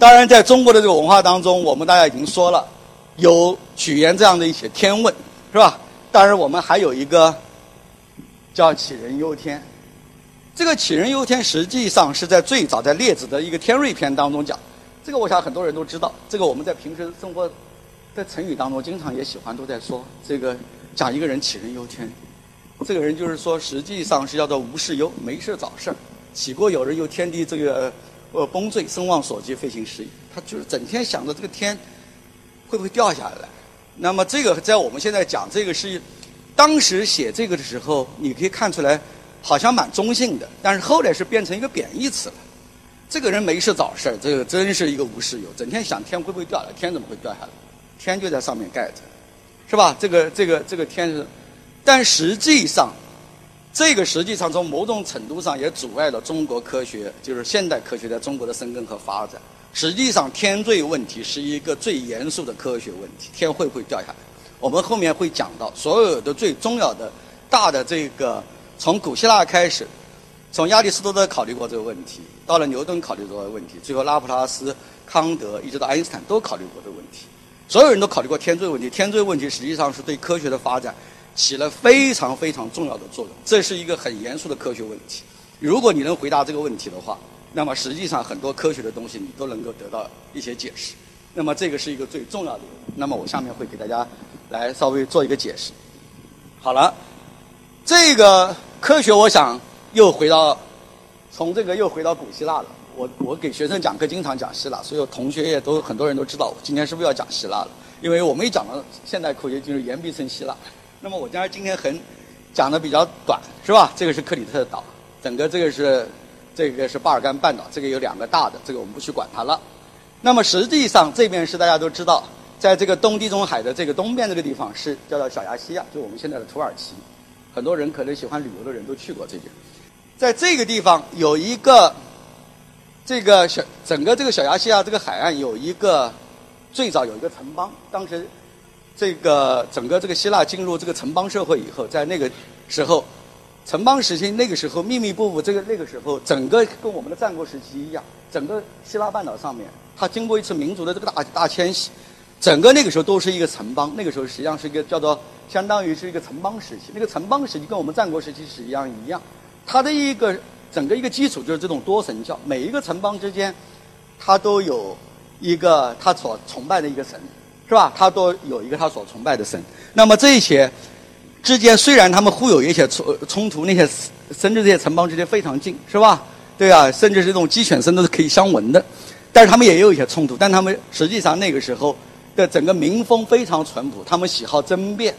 当然，在中国的这个文化当中，我们大家已经说了，有曲源这样的一些天问，是吧？当然，我们还有一个叫杞人忧天。这个杞人忧天实际上是在最早在列子的一个天瑞篇当中讲。这个我想很多人都知道。这个我们在平时生活在成语当中经常也喜欢都在说这个讲一个人杞人忧天。这个人就是说，实际上是叫做无事忧，没事找事儿。杞国有人忧天地这个呃崩坠，声望所及，飞行失意。他就是整天想着这个天会不会掉下来。那么这个在我们现在讲这个是当时写这个的时候，你可以看出来好像蛮中性的，但是后来是变成一个贬义词了。这个人没事找事儿，这个真是一个无事忧，整天想天会不会掉下来，天怎么会掉下来？天就在上面盖着，是吧？这个这个这个天是。但实际上，这个实际上从某种程度上也阻碍了中国科学，就是现代科学在中国的生根和发展。实际上，天坠问题是一个最严肃的科学问题，天会不会掉下来？我们后面会讲到，所有的最重要的大的这个，从古希腊开始，从亚里士多德考虑过这个问题，到了牛顿考虑过这个问题，最后拉普拉斯、康德一直到爱因斯坦都考虑过这个问题。所有人都考虑过天坠问题，天坠问题实际上是对科学的发展。起了非常非常重要的作用，这是一个很严肃的科学问题。如果你能回答这个问题的话，那么实际上很多科学的东西你都能够得到一些解释。那么这个是一个最重要的。那么我下面会给大家来稍微做一个解释。好了，这个科学我想又回到从这个又回到古希腊了。我我给学生讲课经常讲希腊，所以同学也都很多人都知道我今天是不是要讲希腊了？因为我们一讲到现代科学，就是言必称希腊。那么我当然今天很讲的比较短，是吧？这个是克里特岛，整个这个是这个是巴尔干半岛，这个有两个大的，这个我们不去管它了。那么实际上这边是大家都知道，在这个东地中海的这个东边这个地方是叫做小亚细亚，就我们现在的土耳其。很多人可能喜欢旅游的人都去过这边，在这个地方有一个这个小整个这个小亚细亚这个海岸有一个最早有一个城邦，当时。这个整个这个希腊进入这个城邦社会以后，在那个时候，城邦时期那个时候密密布布，这个那个时候整个跟我们的战国时期一样，整个希腊半岛上面，它经过一次民族的这个大大迁徙，整个那个时候都是一个城邦。那个时候实际上是一个叫做相当于是一个城邦时期。那个城邦时期跟我们战国时期是一样一样，它的一个整个一个基础就是这种多神教，每一个城邦之间，它都有一个它所崇拜的一个神。是吧？他都有一个他所崇拜的神。那么这些之间虽然他们互有一些冲冲突，那些甚至这些城邦之间非常近，是吧？对啊，甚至是这种鸡犬声都是可以相闻的。但是他们也有一些冲突，但他们实际上那个时候的整个民风非常淳朴，他们喜好争辩，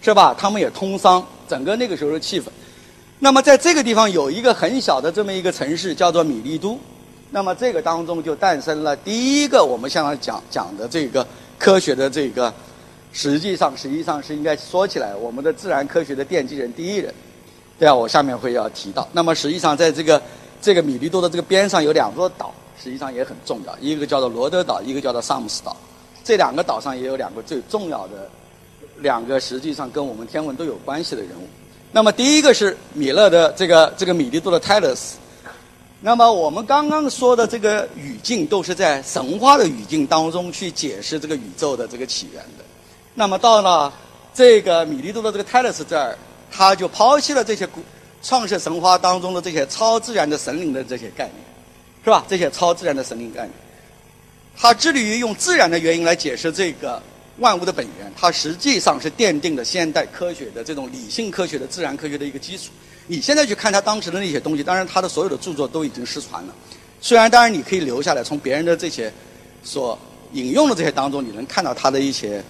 是吧？他们也通商，整个那个时候的气氛。那么在这个地方有一个很小的这么一个城市叫做米利都，那么这个当中就诞生了第一个我们现在讲讲的这个。科学的这个，实际上实际上是应该说起来，我们的自然科学的奠基人第一人，对啊，我下面会要提到。那么实际上在这个这个米利多的这个边上有两座岛，实际上也很重要，一个叫做罗德岛，一个叫做萨姆斯岛。这两个岛上也有两个最重要的两个，实际上跟我们天文都有关系的人物。那么第一个是米勒的这个这个米利多的泰勒斯。那么我们刚刚说的这个语境都是在神话的语境当中去解释这个宇宙的这个起源的。那么到了这个米利都的这个泰勒斯这儿，他就抛弃了这些古创世神话当中的这些超自然的神灵的这些概念，是吧？这些超自然的神灵概念，他致力于用自然的原因来解释这个万物的本源，它实际上是奠定了现代科学的这种理性科学的自然科学的一个基础。你现在去看他当时的那些东西，当然他的所有的著作都已经失传了。虽然当然你可以留下来，从别人的这些所引用的这些当中，你能看到他的一些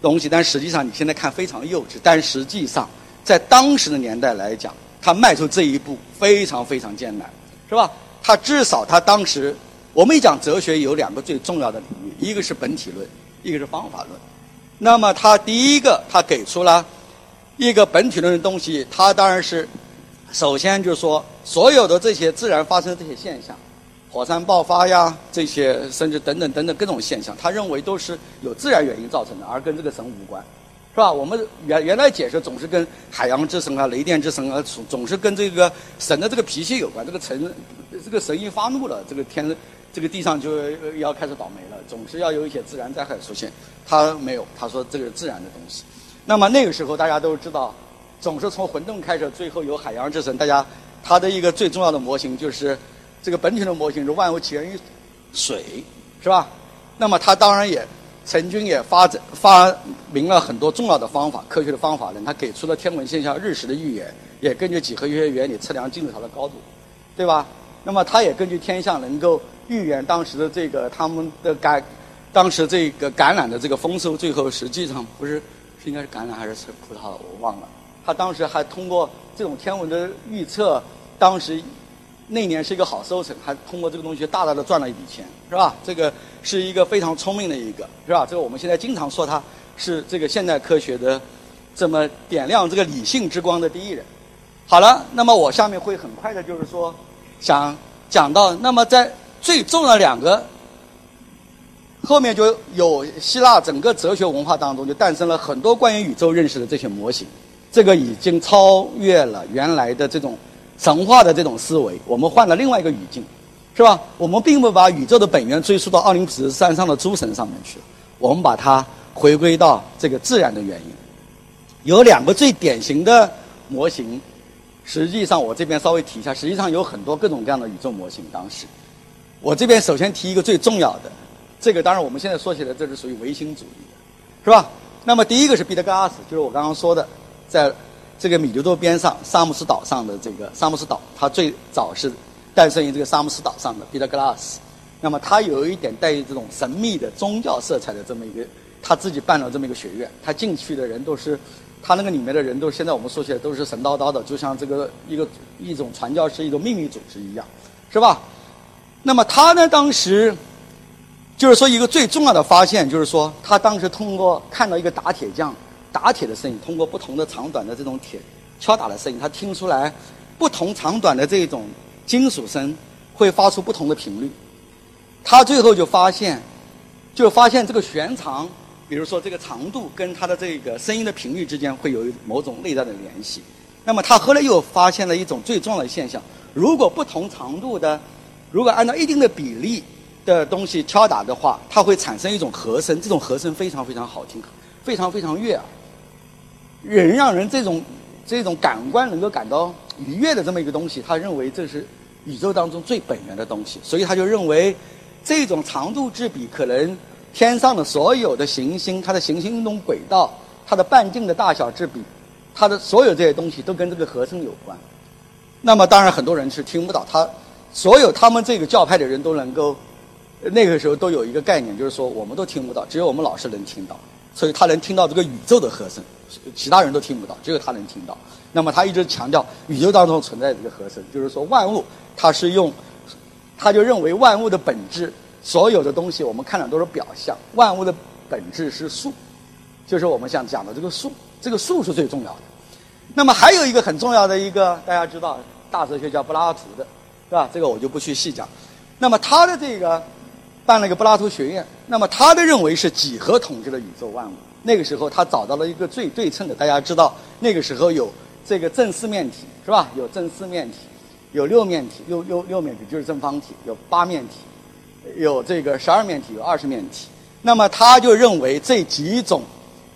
东西，但实际上你现在看非常幼稚。但实际上在当时的年代来讲，他迈出这一步非常非常艰难，是吧？他至少他当时，我们一讲哲学有两个最重要的领域，一个是本体论，一个是方法论。那么他第一个，他给出了一个本体论的东西，他当然是。首先就是说，所有的这些自然发生的这些现象，火山爆发呀，这些甚至等等等等各种现象，他认为都是有自然原因造成的，而跟这个神无关，是吧？我们原原来解释总是跟海洋之神啊、雷电之神啊，总总是跟这个神的这个脾气有关。这个神，这个神一发怒了，这个天这个地上就要开始倒霉了，总是要有一些自然灾害出现。他没有，他说这个是自然的东西。那么那个时候大家都知道，总是从混沌开始，最后有海洋之神。大家他的一个最重要的模型就是这个本体的模型是万物起源于水，是吧？那么他当然也曾经也发展发明了很多重要的方法，科学的方法呢。他给出了天文现象日食的预言，也根据几何学原理测量金字塔的高度，对吧？那么他也根据天象能够预言当时的这个他们的感，当时这个橄榄的这个丰收，最后实际上不是是应该是橄榄还是吃葡萄，我忘了。他当时还通过这种天文的预测，当时那年是一个好收成，还通过这个东西大大的赚了一笔钱，是吧？这个是一个非常聪明的一个，是吧？这个我们现在经常说他是这个现代科学的这么点亮这个理性之光的第一人。好了，那么我下面会很快的就是说。想讲到，那么在最重要的两个后面就有希腊整个哲学文化当中就诞生了很多关于宇宙认识的这些模型，这个已经超越了原来的这种神话的这种思维，我们换了另外一个语境，是吧？我们并不把宇宙的本源追溯到奥林匹斯山上的诸神上面去，我们把它回归到这个自然的原因，有两个最典型的模型。实际上，我这边稍微提一下，实际上有很多各种各样的宇宙模型。当时，我这边首先提一个最重要的，这个当然我们现在说起来，这是属于唯心主义的，是吧？那么第一个是彼得格拉斯，就是我刚刚说的，在这个米留多边上萨姆斯岛上的这个萨姆斯岛，它最早是诞生于这个萨姆斯岛上的彼得格拉斯。那么它有一点带有这种神秘的宗教色彩的这么一个，他自己办了这么一个学院，他进去的人都是。他那个里面的人都现在我们说起来都是神叨叨的，就像这个一个一种传教士、一种秘密组织一样，是吧？那么他呢，当时就是说一个最重要的发现，就是说他当时通过看到一个打铁匠打铁的声音，通过不同的长短的这种铁敲打的声音，他听出来不同长短的这种金属声会发出不同的频率。他最后就发现，就发现这个弦长。比如说，这个长度跟它的这个声音的频率之间会有某种内在的联系。那么他后来又发现了一种最重要的现象：如果不同长度的，如果按照一定的比例的东西敲打的话，它会产生一种和声。这种和声非常非常好听，非常非常悦耳，人让人这种这种感官能够感到愉悦的这么一个东西，他认为这是宇宙当中最本源的东西，所以他就认为这种长度之比可能。天上的所有的行星，它的行星运动轨道，它的半径的大小之比，它的所有这些东西都跟这个和声有关。那么当然很多人是听不到，他所有他们这个教派的人都能够，那个时候都有一个概念，就是说我们都听不到，只有我们老师能听到，所以他能听到这个宇宙的和声，其他人都听不到，只有他能听到。那么他一直强调宇宙当中存在这个和声，就是说万物它是用，他就认为万物的本质。所有的东西我们看的都是表象，万物的本质是数，就是我们想讲的这个数，这个数是最重要的。那么还有一个很重要的一个，大家知道，大哲学家柏拉图的，是吧？这个我就不去细讲。那么他的这个办了一个柏拉图学院，那么他的认为是几何统治了宇宙万物。那个时候他找到了一个最对称的，大家知道，那个时候有这个正四面体，是吧？有正四面体，有六面体，六六六面体就是正方体，有八面体。有这个十二面体，有二十面体，那么他就认为这几种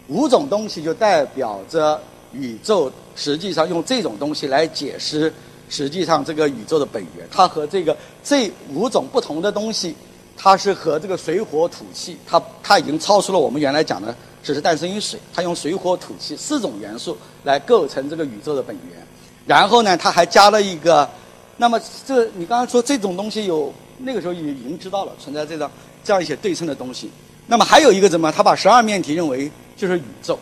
五种东西就代表着宇宙。实际上用这种东西来解释，实际上这个宇宙的本源，它和这个这五种不同的东西，它是和这个水火土气，它它已经超出了我们原来讲的只是诞生于水，它用水火土气四种元素来构成这个宇宙的本源。然后呢，它还加了一个，那么这你刚刚说这种东西有。那个时候已已经知道了存在这样这样一些对称的东西。那么还有一个怎么？他把十二面体认为就是宇宙，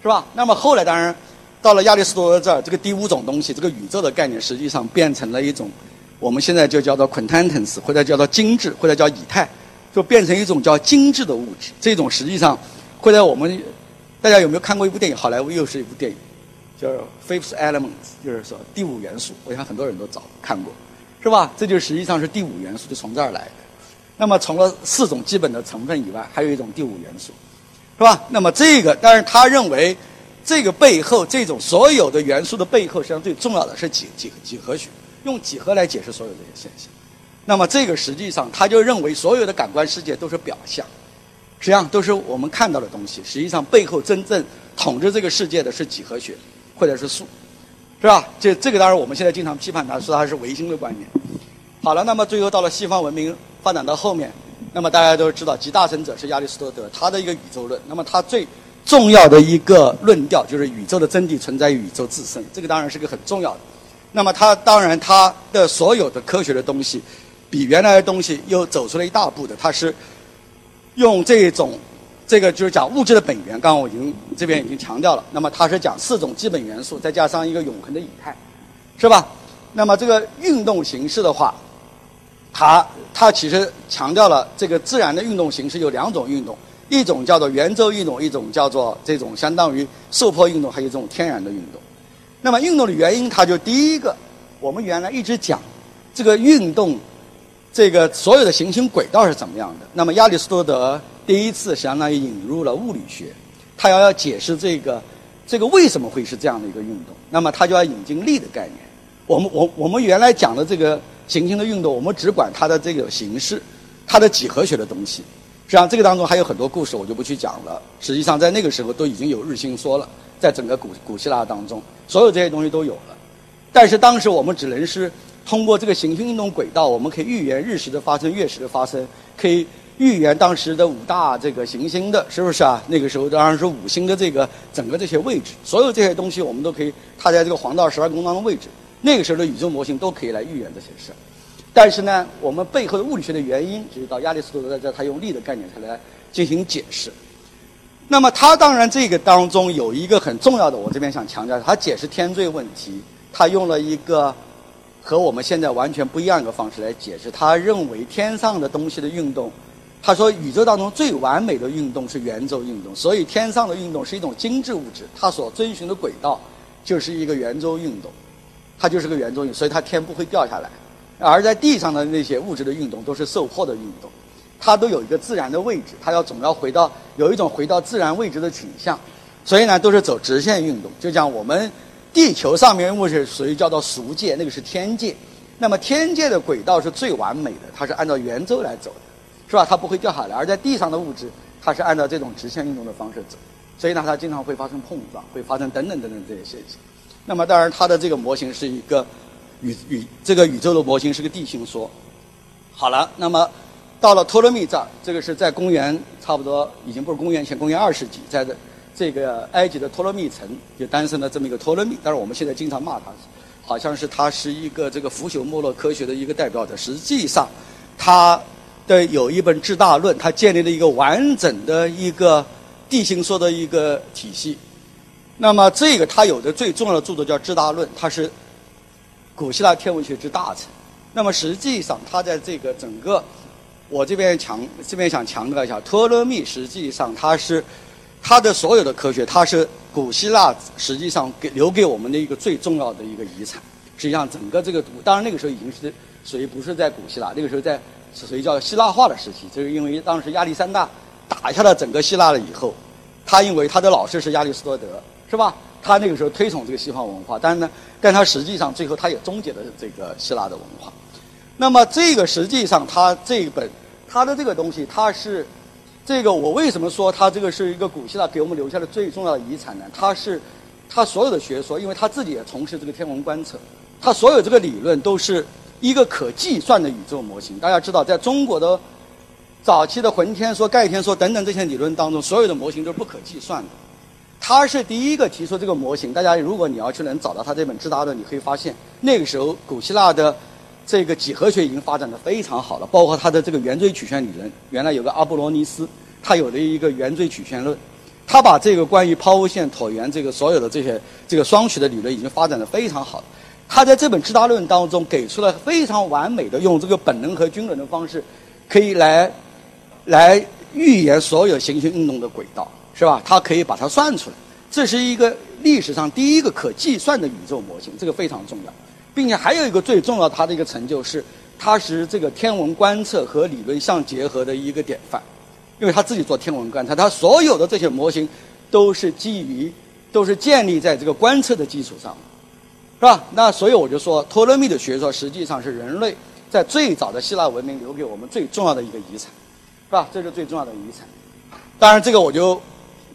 是吧？那么后来当然到了亚里士多德这儿，这个第五种东西，这个宇宙的概念实际上变成了一种我们现在就叫做 quintessence，或者叫做精致，或者叫以太，就变成一种叫精致的物质。这种实际上会在我们大家有没有看过一部电影？好莱坞又是一部电影，叫《Fifth Element》，就是说第五元素。我想很多人都早看过。是吧？这就实际上是第五元素，就从这儿来的。那么，除了四种基本的成分以外，还有一种第五元素，是吧？那么这个，但是他认为，这个背后，这种所有的元素的背后，实际上最重要的是几几几何学，用几何来解释所有这些现象。那么这个实际上他就认为所有的感官世界都是表象，实际上都是我们看到的东西。实际上背后真正统治这个世界的是几何学或者是数，是吧？这这个当然我们现在经常批判他，说他是唯心的观念。好了，那么最后到了西方文明发展到后面，那么大家都知道集大成者是亚里士多德，他的一个宇宙论。那么他最重要的一个论调就是宇宙的真谛存在于宇宙自身，这个当然是个很重要的。那么他当然他的所有的科学的东西。比原来的东西又走出了一大步的，它是用这种这个就是讲物质的本源。刚刚我已经这边已经强调了，那么它是讲四种基本元素，再加上一个永恒的以太，是吧？那么这个运动形式的话，它它其实强调了这个自然的运动形式有两种运动，一种叫做圆周运动，一种叫做这种相当于受迫运动，还有这种天然的运动。那么运动的原因，它就第一个，我们原来一直讲这个运动。这个所有的行星轨道是怎么样的？那么亚里士多德第一次相当于引入了物理学，他要要解释这个这个为什么会是这样的一个运动，那么他就要引进力的概念。我们我我们原来讲的这个行星的运动，我们只管它的这个形式，它的几何学的东西。实际上这个当中还有很多故事，我就不去讲了。实际上在那个时候都已经有日心说了，在整个古古希腊当中，所有这些东西都有了。但是当时我们只能是。通过这个行星运动轨道，我们可以预言日食的发生、月食的发生，可以预言当时的五大这个行星的，是不是啊？那个时候当然是五星的这个整个这些位置，所有这些东西我们都可以，它在这个黄道十二宫当中位置。那个时候的宇宙模型都可以来预言这些事。但是呢，我们背后的物理学的原因，就是到亚里士多德在这，他用力的概念才来进行解释。那么他当然这个当中有一个很重要的，我这边想强调，他解释天罪问题，他用了一个。和我们现在完全不一样一个方式来解释。他认为天上的东西的运动，他说宇宙当中最完美的运动是圆周运动，所以天上的运动是一种精致物质，它所遵循的轨道就是一个圆周运动，它就是个圆周运动，所以它天不会掉下来。而在地上的那些物质的运动都是受迫的运动，它都有一个自然的位置，它要总要回到有一种回到自然位置的倾向，所以呢都是走直线运动，就像我们。地球上面物质属于叫做俗界，那个是天界。那么天界的轨道是最完美的，它是按照圆周来走的，是吧？它不会掉下来。而在地上的物质，它是按照这种直线运动的方式走，所以呢，它经常会发生碰撞，会发生等等等等这些现象。那么当然，它的这个模型是一个宇宇这个宇宙的模型是个地心说。好了，那么到了托勒密这儿，这个是在公元差不多已经不是公元前，公元二世纪，在这。这个埃及的托勒密城就诞生了这么一个托勒密，但是我们现在经常骂他，好像是他是一个这个腐朽没落科学的一个代表者。实际上，他的有一本《智大论》，他建立了一个完整的一个地心说的一个体系。那么，这个他有的最重要的著作叫《智大论》，他是古希腊天文学之大成。那么，实际上他在这个整个，我这边强这边想强调一下，托勒密实际上他是。他的所有的科学，他是古希腊实际上给留给我们的一个最重要的一个遗产。实际上，整个这个当然那个时候已经是属于不是在古希腊，那个时候在属于叫希腊化的时期。就是因为当时亚历山大打下了整个希腊了以后，他因为他的老师是亚里士多德，是吧？他那个时候推崇这个西方文化，但是呢，但他实际上最后他也终结了这个希腊的文化。那么这个实际上他这一本他的这个东西，他是。这个我为什么说他这个是一个古希腊给我们留下的最重要的遗产呢？他是他所有的学说，因为他自己也从事这个天文观测，他所有这个理论都是一个可计算的宇宙模型。大家知道，在中国的早期的浑天说、盖天说等等这些理论当中，所有的模型都是不可计算的。他是第一个提出这个模型。大家如果你要去能找到他这本《智达论》，你可以发现那个时候古希腊的。这个几何学已经发展的非常好了，包括他的这个圆锥曲线理论。原来有个阿波罗尼斯，他有了一个圆锥曲线论，他把这个关于抛物线、椭圆这个所有的这些这个双曲的理论已经发展的非常好。他在这本《智大论》当中给出了非常完美的用这个本能和均轮的方式，可以来来预言所有行星运动的轨道，是吧？他可以把它算出来，这是一个历史上第一个可计算的宇宙模型，这个非常重要。并且还有一个最重要，它的一个成就，是它是这个天文观测和理论相结合的一个典范，因为他自己做天文观测，他所有的这些模型都是基于，都是建立在这个观测的基础上，是吧？那所以我就说，托勒密的学说实际上是人类在最早的希腊文明留给我们最重要的一个遗产，是吧？这是最重要的遗产。当然，这个我就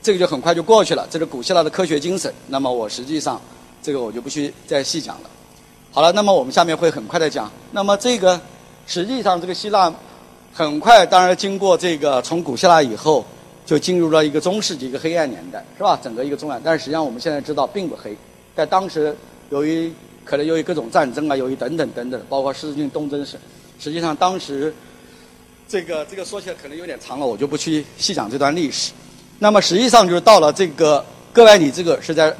这个就很快就过去了，这是古希腊的科学精神。那么我实际上这个我就不去再细讲了。好了，那么我们下面会很快的讲。那么这个实际上这个希腊很快，当然经过这个从古希腊以后，就进入了一个中世纪一个黑暗年代，是吧？整个一个中暗。但是实际上我们现在知道并不黑，在当时由于可能由于各种战争啊，由于等等等等，包括十字军东征时，实际上当时这个这个说起来可能有点长了，我就不去细讲这段历史。那么实际上就是到了这个哥白尼这个是在。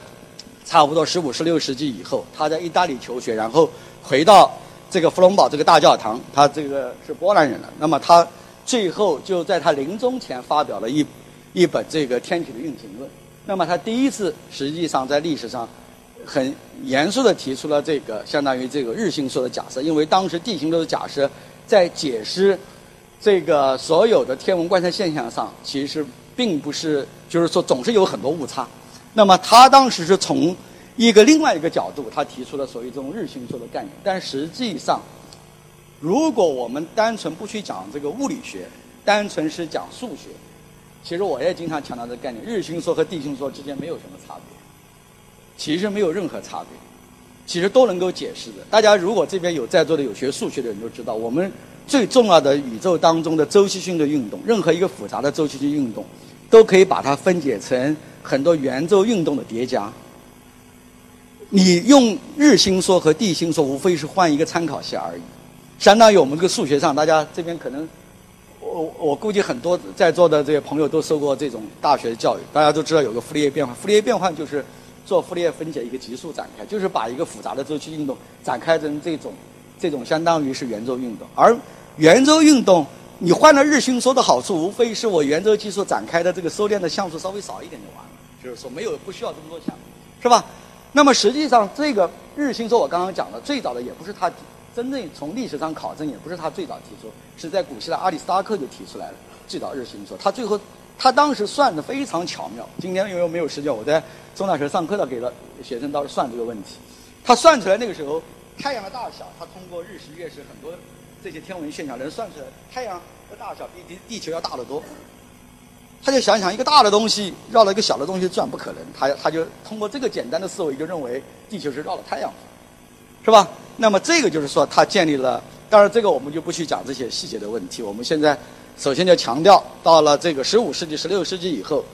差不多十五、十六世纪以后，他在意大利求学，然后回到这个弗隆堡这个大教堂。他这个是波兰人了。那么他最后就在他临终前发表了一一本这个天体的运行论。那么他第一次实际上在历史上很严肃的提出了这个相当于这个日心说的假设，因为当时地心说的假设在解释这个所有的天文观测现象上，其实并不是就是说总是有很多误差。那么他当时是从一个另外一个角度，他提出了所谓这种日心说的概念。但实际上，如果我们单纯不去讲这个物理学，单纯是讲数学，其实我也经常强调这个概念：日心说和地心说之间没有什么差别，其实没有任何差别，其实都能够解释的。大家如果这边有在座的有学数学的人都知道，我们最重要的宇宙当中的周期性的运动，任何一个复杂的周期性运动，都可以把它分解成。很多圆周运动的叠加，你用日心说和地心说，无非是换一个参考系而已。相当于我们这个数学上，大家这边可能，我我估计很多在座的这些朋友都受过这种大学教育，大家都知道有个傅立叶变换。傅立叶变换就是做傅立叶分解一个级数展开，就是把一个复杂的周期运动展开成这种这种相当于是圆周运动，而圆周运动。你换了日心说的好处，无非是我圆周技术展开的这个收敛的像素稍微少一点就完了，就是说没有不需要这么多项，是吧？那么实际上这个日心说，我刚刚讲的最早的也不是他真正从历史上考证，也不是他最早提出，是在古希腊阿里斯塔克就提出来了最早日心说。他最后他当时算的非常巧妙。今天因为没有时间，我在中大学上课的给了学生到时算这个问题。他算出来那个时候太阳的大小，他通过日食月食很多。这些天文现象能算出来，太阳的大小比地地球要大得多。他就想想一个大的东西绕了一个小的东西转不可能，他他就通过这个简单的思维就认为地球是绕了太阳，是吧？那么这个就是说他建立了，当然这个我们就不去讲这些细节的问题。我们现在首先就强调到了这个十五世纪、十六世纪以后，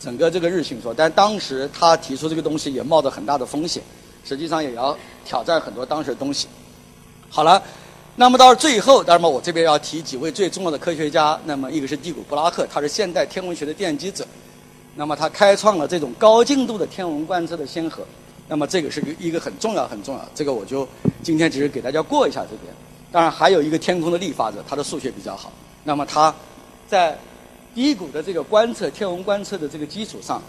整个这个日心说，但当时他提出这个东西也冒着很大的风险，实际上也要挑战很多当时的东西。好了。那么到了最后，当然，我这边要提几位最重要的科学家。那么一个是蒂古布拉克，他是现代天文学的奠基者。那么他开创了这种高精度的天文观测的先河。那么这个是个一个很重要很重要，这个我就今天只是给大家过一下这边。当然还有一个天空的立法者，他的数学比较好。那么他在低谷的这个观测天文观测的这个基础上。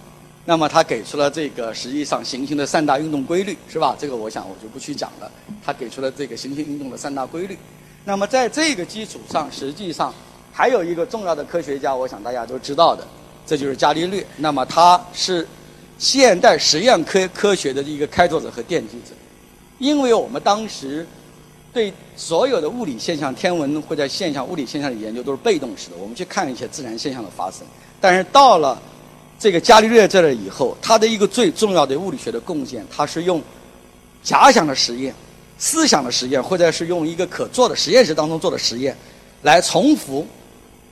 那么他给出了这个实际上行星的三大运动规律，是吧？这个我想我就不去讲了。他给出了这个行星运动的三大规律。那么在这个基础上，实际上还有一个重要的科学家，我想大家都知道的，这就是伽利略。那么他是现代实验科科学的一个开拓者和奠基者。因为我们当时对所有的物理现象、天文或者现象、物理现象的研究都是被动式的，我们去看一些自然现象的发生。但是到了这个伽利略在了以后，他的一个最重要的物理学的贡献，他是用假想的实验、思想的实验，或者是用一个可做的实验室当中做的实验，来重复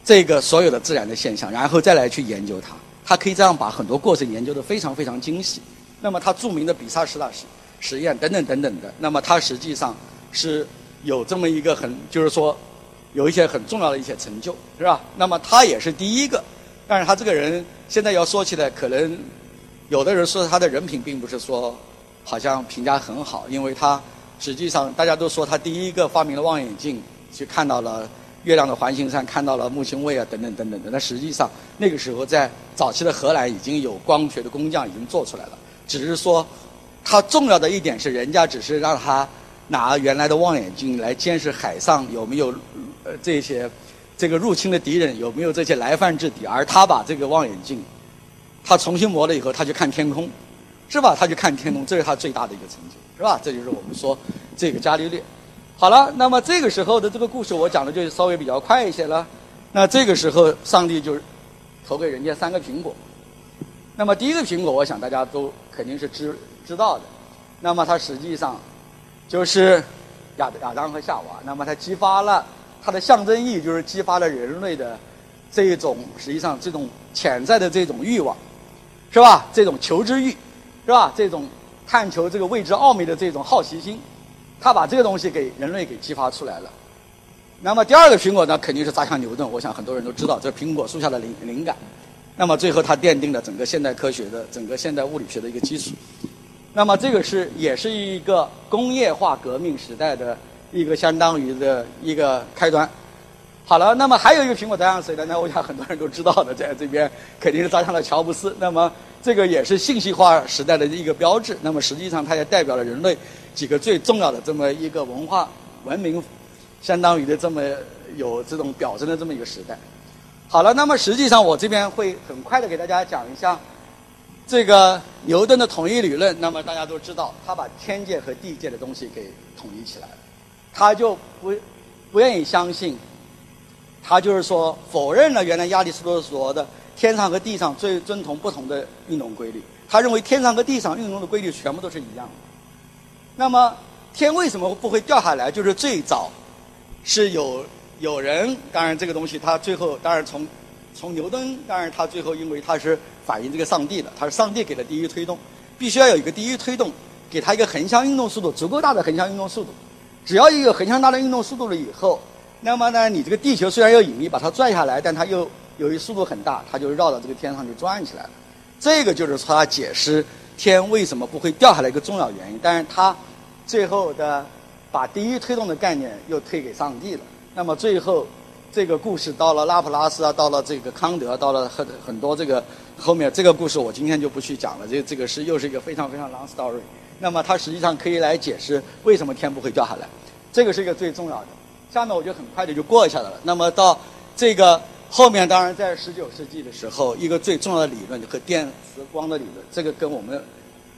这个所有的自然的现象，然后再来去研究它。他可以这样把很多过程研究的非常非常精细。那么他著名的比萨斜塔实实验等等等等的，那么他实际上是有这么一个很，就是说有一些很重要的一些成就，是吧？那么他也是第一个。但是他这个人现在要说起来，可能有的人说他的人品并不是说好像评价很好，因为他实际上大家都说他第一个发明了望远镜，去看到了月亮的环形上，看到了木星卫啊等等等等的。那实际上那个时候在早期的荷兰已经有光学的工匠已经做出来了，只是说他重要的一点是人家只是让他拿原来的望远镜来监视海上有没有呃这些。这个入侵的敌人有没有这些来犯之敌？而他把这个望远镜，他重新磨了以后，他去看天空，是吧？他去看天空，这是他最大的一个成就，是吧？这就是我们说这个伽利略。好了，那么这个时候的这个故事我讲的就稍微比较快一些了。那这个时候，上帝就投给人家三个苹果。那么第一个苹果，我想大家都肯定是知知道的。那么它实际上就是亚亚当和夏娃。那么它激发了它的象征意义，就是激发了人类的这一种实际上这种潜在的这种欲望，是吧？这种求知欲，是吧？这种探求这个未知奥秘的这种好奇心，他把这个东西给人类给激发出来了。那么第二个苹果呢，肯定是砸向牛顿。我想很多人都知道，这苹果树下的灵灵感。那么最后，它奠定了整个现代科学的、整个现代物理学的一个基础。那么这个是也是一个工业化革命时代的一个相当于的一个开端。好了，那么还有一个苹果砸向谁呢？那我想很多人都知道的，在这边肯定是砸向了乔布斯。那么这个也是信息化时代的一个标志。那么实际上，它也代表了人类几个最重要的这么一个文化文明。相当于的这么有这种表征的这么一个时代。好了，那么实际上我这边会很快的给大家讲一下这个牛顿的统一理论。那么大家都知道，他把天界和地界的东西给统一起来了，他就不不愿意相信，他就是说否认了原来亚里士多德说的天上和地上最遵从不同的运动规律。他认为天上和地上运动的规律全部都是一样的。那么天为什么不会掉下来？就是最早。是有有人，当然这个东西他最后当然从从牛顿，当然他最后因为他是反映这个上帝的，他是上帝给的第一推动，必须要有一个第一推动，给他一个横向运动速度足够大的横向运动速度，只要一个横向大的运动速度了以后，那么呢你这个地球虽然有引力把它拽下来，但它又由于速度很大，它就绕到这个天上就转起来了，这个就是他解释天为什么不会掉下来一个重要原因，但是他最后的。把第一推动的概念又推给上帝了。那么最后，这个故事到了拉普拉斯啊，到了这个康德，到了很很多这个后面这个故事，我今天就不去讲了。这这个是又是一个非常非常 long story。那么它实际上可以来解释为什么天不会掉下来，这个是一个最重要的。下面我就很快的就过一下了。那么到这个后面，当然在十九世纪的时候，一个最重要的理论就和电磁光的理论，这个跟我们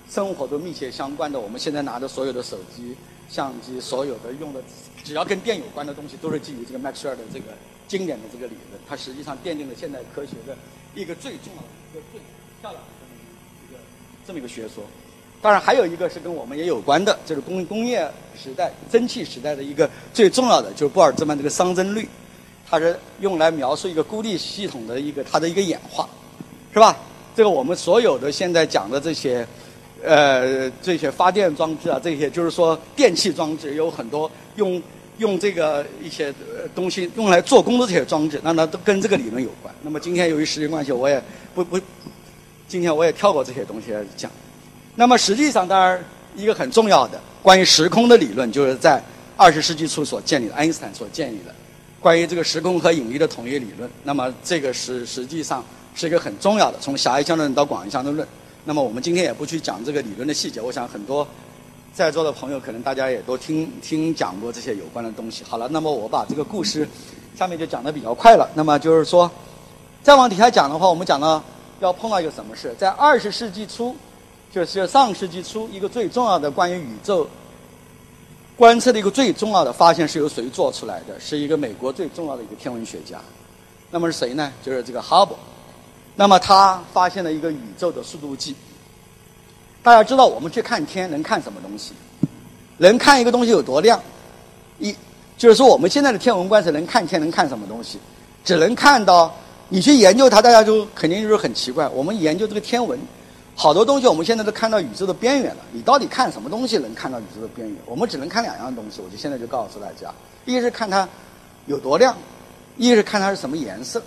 生活都密切相关的。我们现在拿的所有的手机。相机所有的用的，只要跟电有关的东西，都是基于这个麦克斯韦尔的这个经典的这个理论。它实际上奠定了现代科学的一个最重要的、一个最漂亮的这么一个这么一个学说。当然，还有一个是跟我们也有关的，就是工工业时代、蒸汽时代的一个最重要的，就是布尔兹曼这个熵增率，它是用来描述一个孤立系统的一个它的一个演化，是吧？这个我们所有的现在讲的这些。呃，这些发电装置啊，这些就是说电气装置有很多用用这个一些东西用来做工的这些装置，那那都跟这个理论有关。那么今天由于时间关系，我也不不，今天我也跳过这些东西来讲。那么实际上，当然一个很重要的关于时空的理论，就是在二十世纪初所建立的，爱因斯坦所建立的关于这个时空和引力的统一理论。那么这个是实际上是一个很重要的，从狭义相对论到广义相对论。那么我们今天也不去讲这个理论的细节，我想很多在座的朋友可能大家也都听听讲过这些有关的东西。好了，那么我把这个故事下面就讲的比较快了。那么就是说，再往底下讲的话，我们讲到要碰到一个什么事，在二十世纪初，就是上世纪初，一个最重要的关于宇宙观测的一个最重要的发现是由谁做出来的？是一个美国最重要的一个天文学家。那么是谁呢？就是这个哈勃。那么他发现了一个宇宙的速度计。大家知道，我们去看天能看什么东西？能看一个东西有多亮？一就是说，我们现在的天文观测能看天能看什么东西？只能看到你去研究它，大家就肯定就是很奇怪。我们研究这个天文，好多东西我们现在都看到宇宙的边缘了。你到底看什么东西能看到宇宙的边缘？我们只能看两样东西。我就现在就告诉大家：一是看它有多亮，一是看它是什么颜色。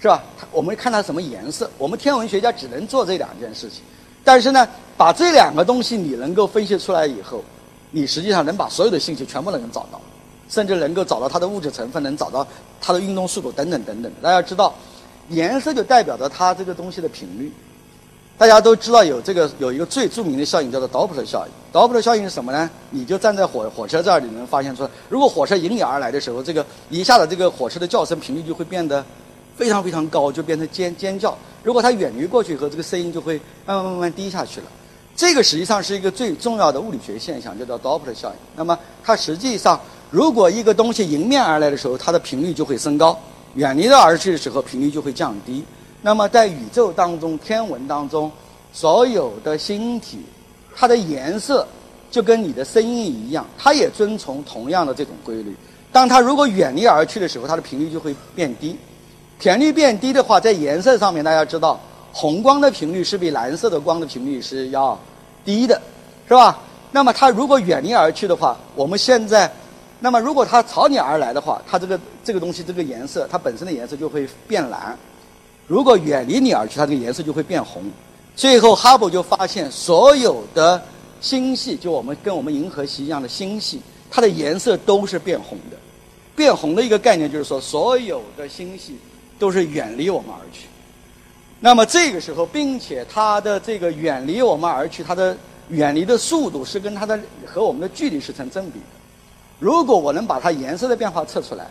是吧？我们看它什么颜色？我们天文学家只能做这两件事情。但是呢，把这两个东西你能够分析出来以后，你实际上能把所有的信息全部能够找到，甚至能够找到它的物质成分，能找到它的运动速度等等等等。大家知道，颜色就代表着它这个东西的频率。大家都知道有这个有一个最著名的效应叫做道普勒效应。道普勒效应是什么呢？你就站在火火车这儿，你能发现出来，如果火车迎面而来的时候，这个一下子这个火车的叫声频率就会变得。非常非常高，就变成尖尖叫。如果它远离过去以后，这个声音就会慢慢慢慢低下去了。这个实际上是一个最重要的物理学现象，叫做 Doppler 效应。那么它实际上，如果一个东西迎面而来的时候，它的频率就会升高；远离的而去的时候，频率就会降低。那么在宇宙当中、天文当中，所有的星体，它的颜色就跟你的声音一样，它也遵从同样的这种规律。当它如果远离而去的时候，它的频率就会变低。频率变低的话，在颜色上面，大家知道，红光的频率是比蓝色的光的频率是要低的，是吧？那么它如果远离而去的话，我们现在，那么如果它朝你而来的话，它这个这个东西这个颜色，它本身的颜色就会变蓝；如果远离你而去，它这个颜色就会变红。最后，哈勃就发现，所有的星系，就我们跟我们银河系一样的星系，它的颜色都是变红的。变红的一个概念就是说，所有的星系。都是远离我们而去。那么这个时候，并且它的这个远离我们而去，它的远离的速度是跟它的和我们的距离是成正比的。如果我能把它颜色的变化测出来，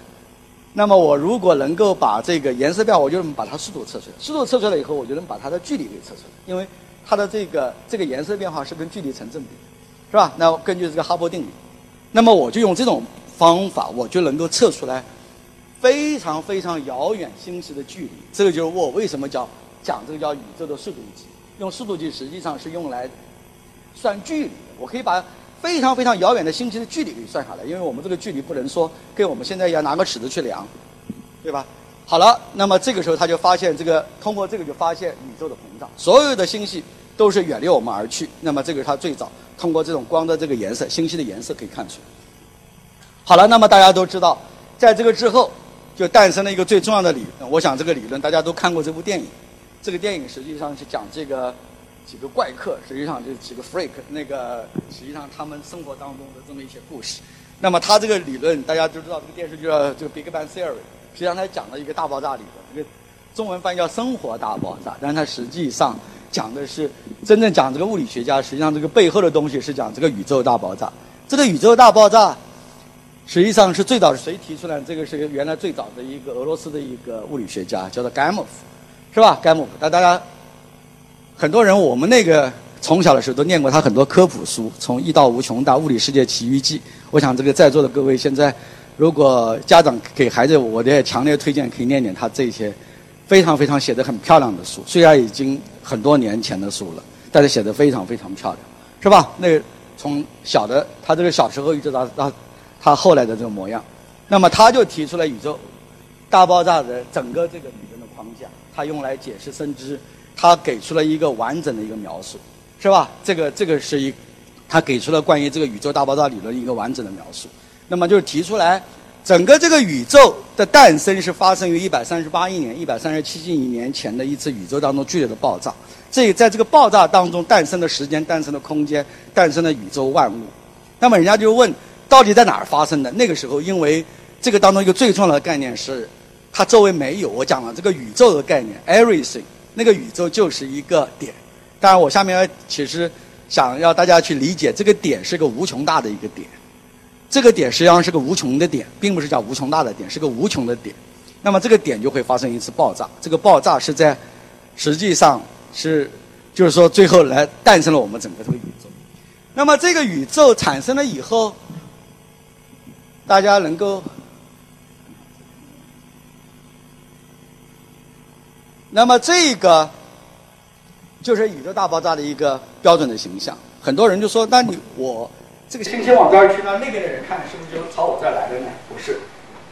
那么我如果能够把这个颜色变化，我就能把它速度测出来。速度测出来以后，我就能把它的距离给测出来，因为它的这个这个颜色变化是跟距离成正比的，是吧？那根据这个哈勃定律，那么我就用这种方法，我就能够测出来。非常非常遥远星系的距离，这个就是我为什么叫讲这个叫宇宙的速度计。用速度计实际上是用来算距离的。我可以把非常非常遥远的星系的距离给算下来，因为我们这个距离不能说跟我们现在要拿个尺子去量，对吧？好了，那么这个时候他就发现这个通过这个就发现宇宙的膨胀，所有的星系都是远离我们而去。那么这个是他最早通过这种光的这个颜色，星系的颜色可以看出。好了，那么大家都知道，在这个之后。就诞生了一个最重要的理论，我想这个理论大家都看过这部电影。这个电影实际上是讲这个几个怪客，实际上就是几个 freak，那个实际上他们生活当中的这么一些故事。那么他这个理论大家都知道，这个电视剧叫这个 Big Bang Theory，实际上他讲了一个大爆炸理论，这个中文翻译叫生活大爆炸，但是它实际上讲的是真正讲这个物理学家，实际上这个背后的东西是讲这个宇宙大爆炸。这个宇宙大爆炸。实际上是最早是谁提出来？这个是原来最早的一个俄罗斯的一个物理学家，叫做盖莫夫，是吧？盖莫夫，但大家很多人我们那个从小的时候都念过他很多科普书，从《一到无穷大物理世界奇遇记》。我想这个在座的各位现在，如果家长给孩子，我也强烈推荐可以念念他这些非常非常写的很漂亮的书。虽然已经很多年前的书了，但是写的非常非常漂亮，是吧？那从小的他这个小时候一直到到。他后来的这个模样，那么他就提出了宇宙大爆炸的整个这个理论的框架，他用来解释生知，他给出了一个完整的一个描述，是吧？这个这个是一，他给出了关于这个宇宙大爆炸理论一个完整的描述。那么就是提出来，整个这个宇宙的诞生是发生于一百三十八亿年、一百三十七亿年前的一次宇宙当中剧烈的爆炸。这在这个爆炸当中诞生的时间、诞生的空间、诞生的宇宙万物。那么人家就问。到底在哪儿发生的？那个时候，因为这个当中一个最重要的概念是，它周围没有。我讲了这个宇宙的概念，everything，那个宇宙就是一个点。当然，我下面其实想要大家去理解，这个点是个无穷大的一个点。这个点实际上是个无穷的点，并不是叫无穷大的点，是个无穷的点。那么这个点就会发生一次爆炸。这个爆炸是在实际上是，就是说最后来诞生了我们整个这个宇宙。那么这个宇宙产生了以后。大家能够，那么这个就是宇宙大爆炸的一个标准的形象。很多人就说：“那你我这个星星往这儿去，那那边的人看是不是就朝我这儿来的呢？”不是，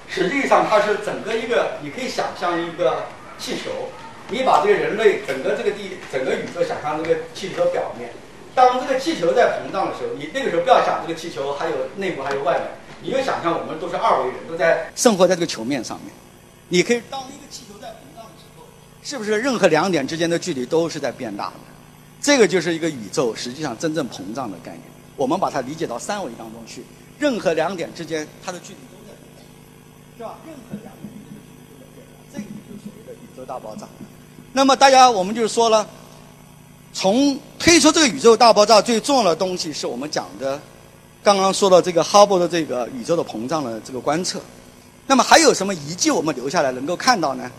实际上它是整个一个，你可以想象一个气球，你把这个人类整个这个地整个宇宙想象这个气球表面，当这个气球在膨胀的时候，你那个时候不要想这个气球还有内部还有外面。你就想象我们都是二维人，都在生活在这个球面上面。你可以当一个气是不是任何两点之间的距离都是在变大的？这个就是一个宇宙实际上真正膨胀的概念。我们把它理解到三维当中去，任何两点之间它的距离都在变大，是吧？任何两点之间的距离都在变大，这个就是所谓的宇宙大爆炸。那么大家我们就说了，从推出这个宇宙大爆炸最重要的东西是我们讲的。刚刚说到这个哈勃的这个宇宙的膨胀的这个观测，那么还有什么遗迹我们留下来能够看到呢？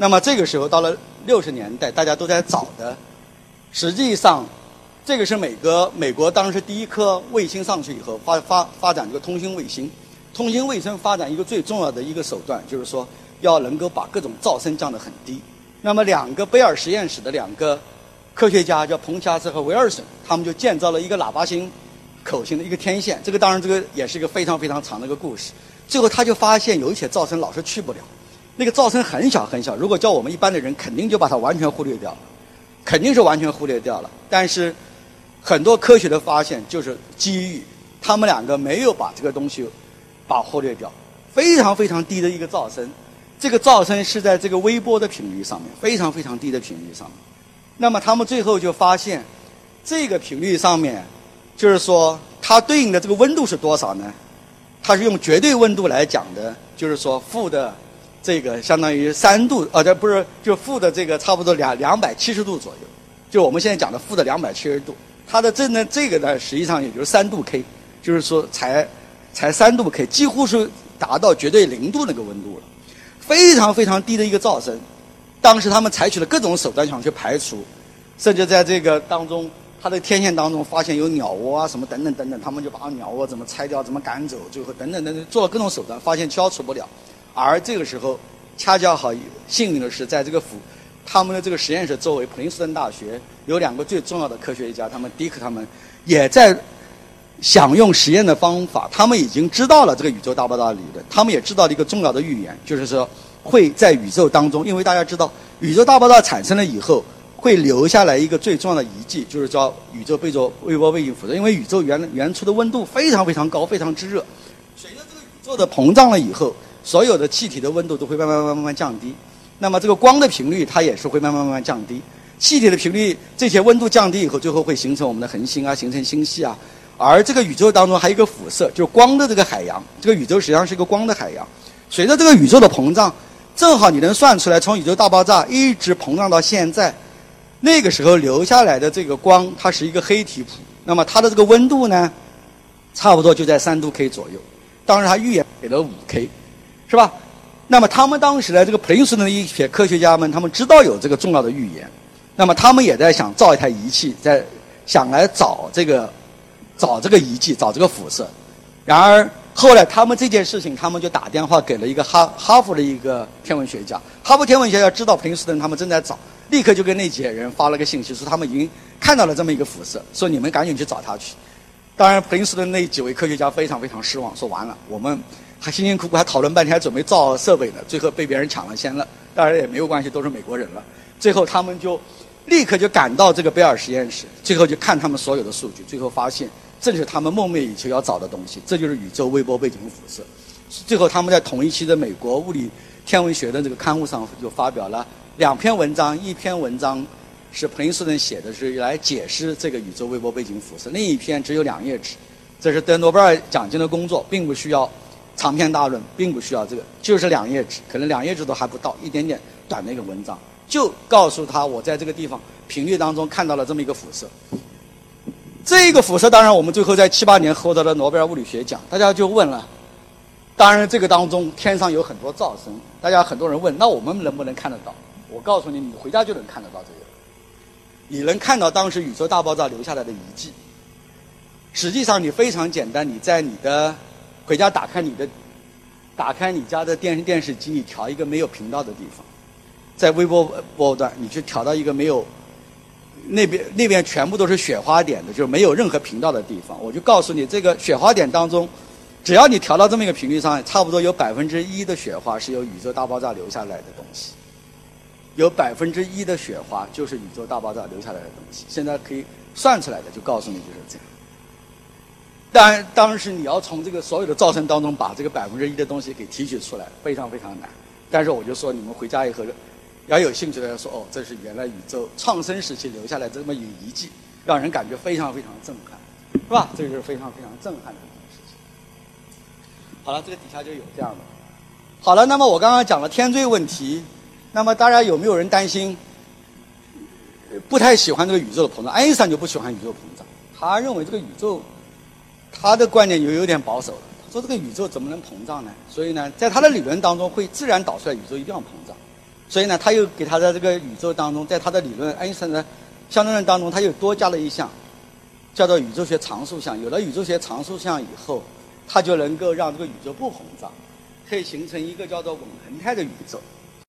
那么这个时候到了六十年代，大家都在找的，实际上这个是美国美国当时第一颗卫星上去以后发发发展这个通信卫星，通信卫星发展一个最重要的一个手段就是说要能够把各种噪声降得很低。那么两个贝尔实验室的两个科学家叫彭加斯和威尔森，他们就建造了一个喇叭星口型的一个天线。这个当然这个也是一个非常非常长的一个故事。最后他就发现有一些噪声老是去不了，那个噪声很小很小，如果叫我们一般的人肯定就把它完全忽略掉了，肯定是完全忽略掉了。但是很多科学的发现就是机遇，他们两个没有把这个东西把忽略掉，非常非常低的一个噪声，这个噪声是在这个微波的频率上面，非常非常低的频率上面。那么他们最后就发现，这个频率上面，就是说它对应的这个温度是多少呢？它是用绝对温度来讲的，就是说负的这个相当于三度，呃，这不是就负的这个差不多两两百七十度左右，就我们现在讲的负的两百七十度。它的这呢，这个呢，实际上也就是三度 K，就是说才才三度 K，几乎是达到绝对零度那个温度了，非常非常低的一个噪声。当时他们采取了各种手段想去排除，甚至在这个当中，它的天线当中发现有鸟窝啊什么等等等等，他们就把鸟窝怎么拆掉，怎么赶走，最后等等等等做了各种手段，发现消除不了。而这个时候，恰恰好幸运的是，在这个府。他们的这个实验室周围，普林斯顿大学有两个最重要的科学家，他们迪克他们也在想用实验的方法。他们已经知道了这个宇宙大爆炸理论，他们也知道了一个重要的预言，就是说会在宇宙当中，因为大家知道宇宙大爆炸产生了以后，会留下来一个最重要的遗迹，就是叫宇宙被做微波背景辐射。因为宇宙原原初的温度非常非常高，非常之热，随着这个宇宙的膨胀了以后，所有的气体的温度都会慢慢慢慢慢慢降低。那么这个光的频率它也是会慢慢慢慢降低，气体的频率这些温度降低以后，最后会形成我们的恒星啊，形成星系啊。而这个宇宙当中还有一个辐射，就是光的这个海洋。这个宇宙实际上是一个光的海洋。随着这个宇宙的膨胀，正好你能算出来，从宇宙大爆炸一直膨胀到现在，那个时候留下来的这个光，它是一个黑体谱。那么它的这个温度呢，差不多就在三度 K 左右。当然，它预言给了五 K，是吧？那么他们当时呢，这个普林斯顿的一些科学家们，他们知道有这个重要的预言，那么他们也在想造一台仪器，在想来找这个找这个遗迹，找这个辐射。然而后来他们这件事情，他们就打电话给了一个哈哈佛的一个天文学家，哈佛天文学家知道普林斯顿他们正在找，立刻就跟那几个人发了个信息，说他们已经看到了这么一个辐射，说你们赶紧去找他去。当然普林斯顿那几位科学家非常非常失望，说完了我们。还辛辛苦苦还讨论半天，还准备造设备呢，最后被别人抢了先了。当然也没有关系，都是美国人了。最后他们就立刻就赶到这个贝尔实验室，最后就看他们所有的数据，最后发现正是他们梦寐以求要找的东西，这就是宇宙微波背景辐射。最后他们在同一期的美国物理天文学的这个刊物上就发表了两篇文章，一篇文章是普林斯顿写的，是来解释这个宇宙微波背景辐射；另一篇只有两页纸，这是得诺贝尔奖金的工作，并不需要。长篇大论并不需要这个，就是两页纸，可能两页纸都还不到，一点点短的一个文章，就告诉他我在这个地方频率当中看到了这么一个辐射。这个辐射当然我们最后在七八年获得了诺贝尔物理学奖。大家就问了，当然这个当中天上有很多噪声，大家很多人问，那我们能不能看得到？我告诉你，你回家就能看得到这个，你能看到当时宇宙大爆炸留下来的遗迹。实际上你非常简单，你在你的。回家打开你的，打开你家的电视电视机，你调一个没有频道的地方，在微波波段，你去调到一个没有，那边那边全部都是雪花点的，就是没有任何频道的地方。我就告诉你，这个雪花点当中，只要你调到这么一个频率上，差不多有百分之一的雪花是由宇宙大爆炸留下来的东西，有百分之一的雪花就是宇宙大爆炸留下来的东西。现在可以算出来的，就告诉你就是这样。当然，当时你要从这个所有的噪声当中把这个百分之一的东西给提取出来，非常非常难。但是我就说，你们回家以后要有兴趣的说，哦，这是原来宇宙创生时期留下来这么一个遗迹，让人感觉非常非常震撼，是吧？这就是非常非常震撼的一件事情。好了，这个底下就有这样的。好了，那么我刚刚讲了天坠问题，那么大家有没有人担心？不太喜欢这个宇宙的膨胀，爱因斯坦就不喜欢宇宙膨胀，他认为这个宇宙。他的观点就有点保守了，他说这个宇宙怎么能膨胀呢？所以呢，在他的理论当中会自然导出来宇宙一定要膨胀，所以呢，他又给他的这个宇宙当中，在他的理论爱因斯坦的相对论当中，他又多加了一项，叫做宇宙学常数项。有了宇宙学常数项以后，他就能够让这个宇宙不膨胀，可以形成一个叫做稳恒态的宇宙。